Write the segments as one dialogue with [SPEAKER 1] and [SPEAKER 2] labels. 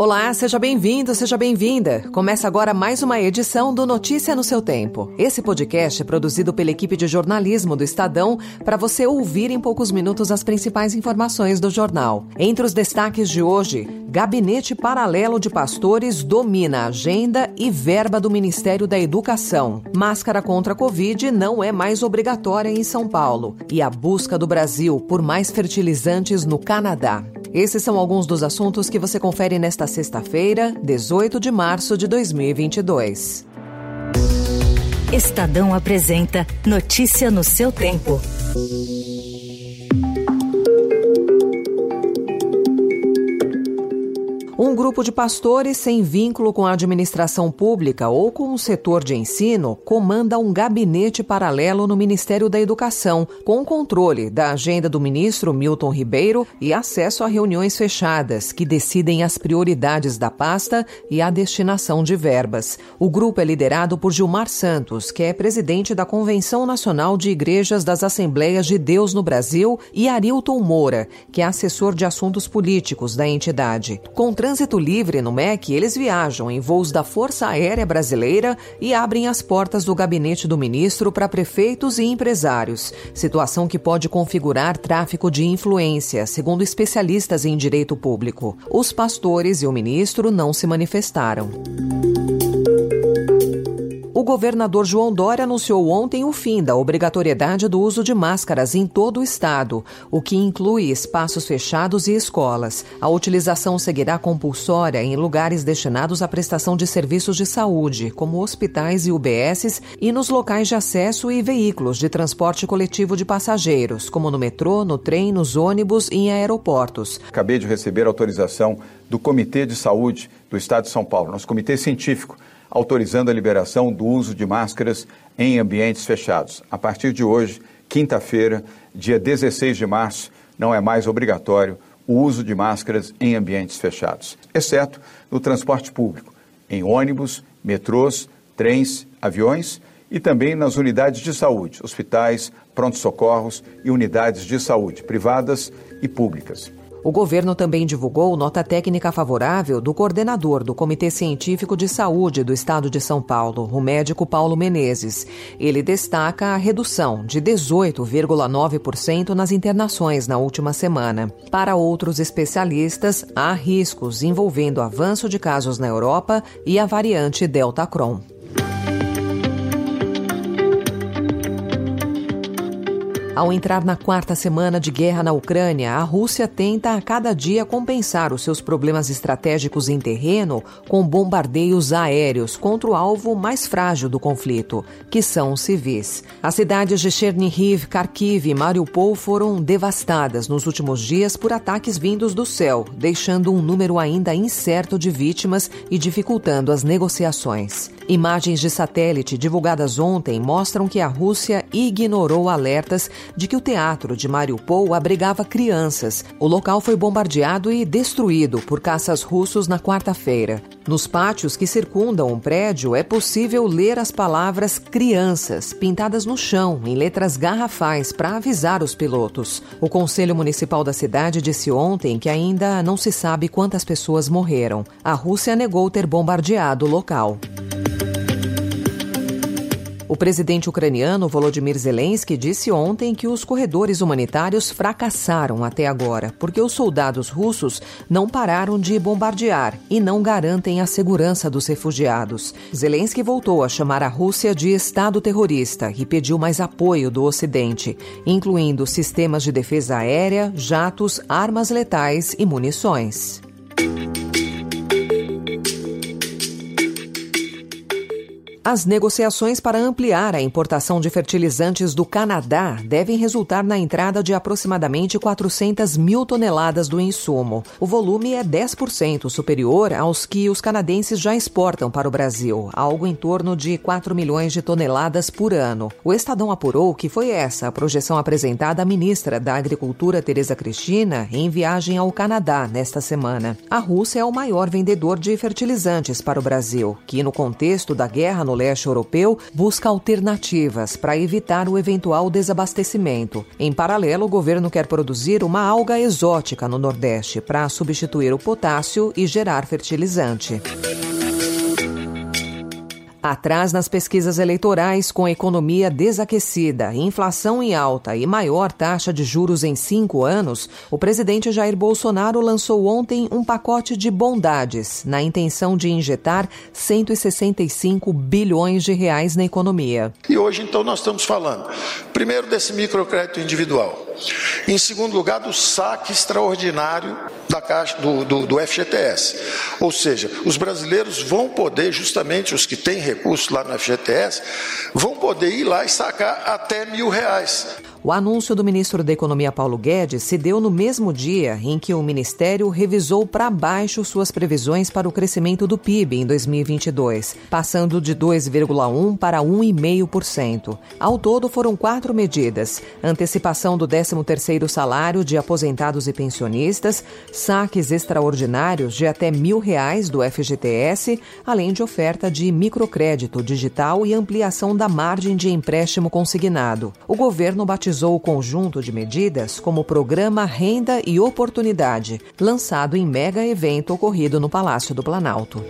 [SPEAKER 1] Olá, seja bem-vindo, seja bem-vinda. Começa agora mais uma edição do Notícia no seu Tempo. Esse podcast é produzido pela equipe de jornalismo do Estadão para você ouvir em poucos minutos as principais informações do jornal. Entre os destaques de hoje, Gabinete Paralelo de Pastores domina a agenda e verba do Ministério da Educação. Máscara contra a Covid não é mais obrigatória em São Paulo. E a busca do Brasil por mais fertilizantes no Canadá. Esses são alguns dos assuntos que você confere nesta sexta-feira, 18 de março de 2022.
[SPEAKER 2] Estadão apresenta Notícia no seu tempo.
[SPEAKER 1] Um grupo de pastores sem vínculo com a administração pública ou com o setor de ensino comanda um gabinete paralelo no Ministério da Educação, com controle da agenda do ministro Milton Ribeiro e acesso a reuniões fechadas que decidem as prioridades da pasta e a destinação de verbas. O grupo é liderado por Gilmar Santos, que é presidente da Convenção Nacional de Igrejas das Assembleias de Deus no Brasil, e Arilton Moura, que é assessor de assuntos políticos da entidade. Trânsito livre no MEC, eles viajam em voos da Força Aérea Brasileira e abrem as portas do gabinete do ministro para prefeitos e empresários, situação que pode configurar tráfico de influência, segundo especialistas em direito público. Os pastores e o ministro não se manifestaram. Governador João Dória anunciou ontem o fim da obrigatoriedade do uso de máscaras em todo o estado, o que inclui espaços fechados e escolas. A utilização seguirá compulsória em lugares destinados à prestação de serviços de saúde, como hospitais e UBSs, e nos locais de acesso e veículos de transporte coletivo de passageiros, como no metrô, no trem, nos ônibus e em aeroportos.
[SPEAKER 3] Acabei de receber autorização do Comitê de Saúde do Estado de São Paulo, nosso comitê científico autorizando a liberação do uso de máscaras em ambientes fechados. A partir de hoje, quinta-feira, dia 16 de março, não é mais obrigatório o uso de máscaras em ambientes fechados, exceto no transporte público, em ônibus, metrôs, trens, aviões e também nas unidades de saúde, hospitais, pronto-socorros e unidades de saúde privadas e públicas.
[SPEAKER 1] O governo também divulgou nota técnica favorável do coordenador do Comitê Científico de Saúde do Estado de São Paulo, o médico Paulo Menezes. Ele destaca a redução de 18,9% nas internações na última semana. Para outros especialistas, há riscos envolvendo avanço de casos na Europa e a variante Delta Cron. Ao entrar na quarta semana de guerra na Ucrânia, a Rússia tenta a cada dia compensar os seus problemas estratégicos em terreno com bombardeios aéreos contra o alvo mais frágil do conflito, que são os civis. As cidades de Chernihiv, Kharkiv e Mariupol foram devastadas nos últimos dias por ataques vindos do céu, deixando um número ainda incerto de vítimas e dificultando as negociações. Imagens de satélite divulgadas ontem mostram que a Rússia ignorou alertas de que o teatro de Mariupol abrigava crianças. O local foi bombardeado e destruído por caças russos na quarta-feira. Nos pátios que circundam o prédio é possível ler as palavras crianças pintadas no chão em letras garrafais para avisar os pilotos. O Conselho Municipal da cidade disse ontem que ainda não se sabe quantas pessoas morreram. A Rússia negou ter bombardeado o local. O presidente ucraniano Volodymyr Zelensky disse ontem que os corredores humanitários fracassaram até agora, porque os soldados russos não pararam de bombardear e não garantem a segurança dos refugiados. Zelensky voltou a chamar a Rússia de Estado terrorista e pediu mais apoio do Ocidente, incluindo sistemas de defesa aérea, jatos, armas letais e munições. As negociações para ampliar a importação de fertilizantes do Canadá devem resultar na entrada de aproximadamente 400 mil toneladas do insumo. O volume é 10% superior aos que os canadenses já exportam para o Brasil, algo em torno de 4 milhões de toneladas por ano. O Estadão apurou que foi essa a projeção apresentada à ministra da Agricultura, Tereza Cristina, em viagem ao Canadá nesta semana. A Rússia é o maior vendedor de fertilizantes para o Brasil, que, no contexto da guerra no leste europeu busca alternativas para evitar o eventual desabastecimento. Em paralelo, o governo quer produzir uma alga exótica no Nordeste para substituir o potássio e gerar fertilizante. Atrás nas pesquisas eleitorais, com economia desaquecida, inflação em alta e maior taxa de juros em cinco anos, o presidente Jair Bolsonaro lançou ontem um pacote de bondades, na intenção de injetar 165 bilhões de reais na economia.
[SPEAKER 4] E hoje, então, nós estamos falando, primeiro, desse microcrédito individual. Em segundo lugar, do saque extraordinário da caixa, do, do, do FGTS. Ou seja, os brasileiros vão poder, justamente os que têm recursos lá no FGTS, vão poder ir lá e sacar até mil reais.
[SPEAKER 1] O anúncio do ministro da Economia Paulo Guedes se deu no mesmo dia em que o ministério revisou para baixo suas previsões para o crescimento do PIB em 2022, passando de 2,1% para 1,5%. Ao todo, foram quatro medidas: antecipação do 13º salário de aposentados e pensionistas, saques extraordinários de até mil reais do FGTS, além de oferta de microcrédito digital e ampliação da margem de empréstimo consignado. O governo batizou batizou o conjunto de medidas como Programa Renda e Oportunidade, lançado em mega evento ocorrido no Palácio do Planalto.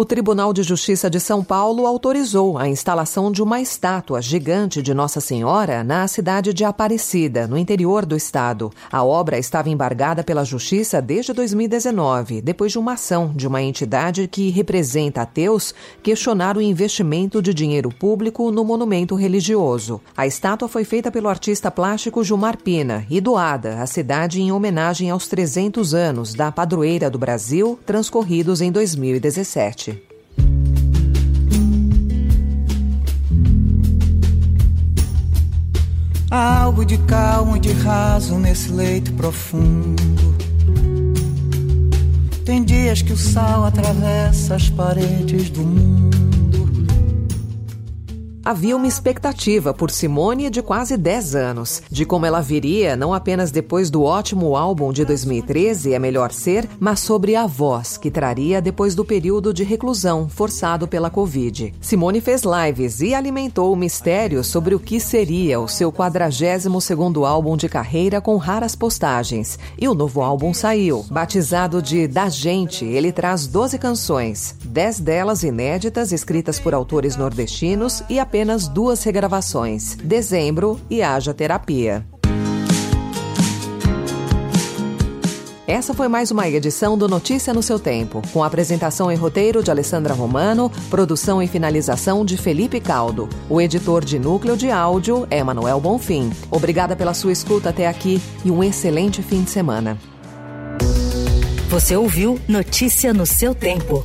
[SPEAKER 1] O Tribunal de Justiça de São Paulo autorizou a instalação de uma estátua gigante de Nossa Senhora na cidade de Aparecida, no interior do estado. A obra estava embargada pela Justiça desde 2019, depois de uma ação de uma entidade que representa ateus questionar o investimento de dinheiro público no monumento religioso. A estátua foi feita pelo artista plástico Gilmar Pina e doada à cidade em homenagem aos 300 anos da padroeira do Brasil, transcorridos em 2017.
[SPEAKER 5] Há algo de calmo e de raso nesse leito profundo. Tem dias que o sal atravessa as paredes do mundo.
[SPEAKER 1] Havia uma expectativa por Simone de quase 10 anos, de como ela viria não apenas depois do ótimo álbum de 2013, É Melhor Ser, mas sobre a voz que traria depois do período de reclusão forçado pela Covid. Simone fez lives e alimentou o mistério sobre o que seria o seu 42º álbum de carreira com raras postagens. E o novo álbum saiu. Batizado de Da Gente, ele traz 12 canções, 10 delas inéditas escritas por autores nordestinos e a apenas duas regravações, Dezembro e Haja Terapia. Essa foi mais uma edição do Notícia no seu tempo, com apresentação e roteiro de Alessandra Romano, produção e finalização de Felipe Caldo. O editor de núcleo de áudio é Manuel Bonfim. Obrigada pela sua escuta até aqui e um excelente fim de semana.
[SPEAKER 2] Você ouviu Notícia no seu tempo.